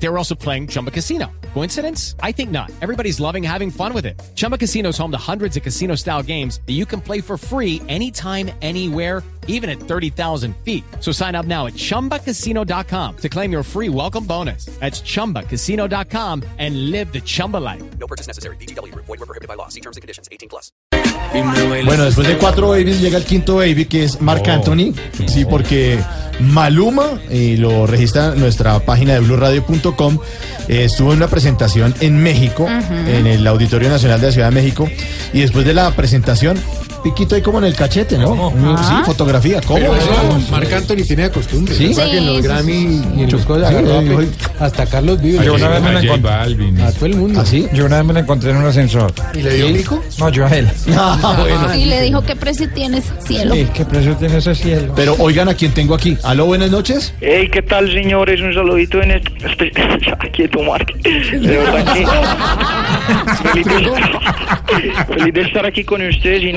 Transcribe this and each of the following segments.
They were also playing Chumba Casino. Coincidence? I think not. Everybody's loving having fun with it. Chumba Casino is home to hundreds of casino style games that you can play for free anytime, anywhere, even at 30,000 feet. So sign up now at chumbacasino.com to claim your free welcome bonus. That's chumbacasino.com and live the Chumba life. No purchase necessary. BGW. Void were prohibited by law. See terms and conditions. 18 plus. Bueno, después de cuatro babies llega el quinto baby que es Marc oh, Anthony. Sí, porque Maluma, y lo registra nuestra página de blueradio.com, eh, estuvo en una presentación en México, en el Auditorio Nacional de la Ciudad de México, y después de la presentación, piquito ahí como en el cachete, ¿no? Sí, fotografía, ¿cómo? Marc Anthony tiene de costumbre. ¿Sí? Que en los Grammy y en sus cosas, Hasta Carlos Vives. Yo una vez me la encontré. a todo el mundo. ¿Así? Yo una vez me la encontré en un ascensor. ¿Y le dio pico? No, yo a él. Ah, bueno. Y le dijo, ¿qué precio tienes, cielo? Sí, ¿Qué precio tiene ese cielo? Pero oigan a quién tengo aquí. Aló, buenas noches. Hey, ¿qué tal, señores? Un saludito en este... este- Quieto, Marc. De verdad que... Feliz de, feliz de estar aquí con ustedes y...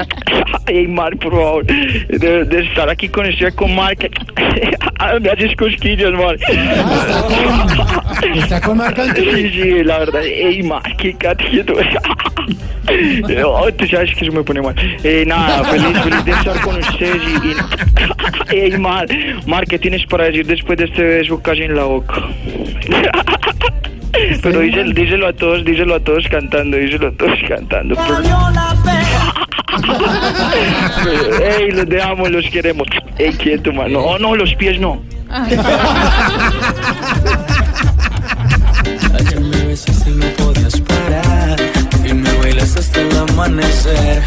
Hey, Marc, por favor. De, de estar aquí con ustedes, con Marc. Me haces cosquillas, Marc. ¿Está con Marc Anthony? Sí, sí, la verdad. Hey, Marc, qué quieto. No, tú sabes que eso me pone mal. Eh, nada, feliz, feliz de estar con ustedes y... y... Hey, Mar, Mar, ¿qué tienes para decir después de este beso casi en la boca? Pero díselo, díselo a todos, díselo a todos cantando, díselo a todos cantando. Ey, los dejamos, los queremos. Ey, quieto, man. No, no, los pies no. Amanecer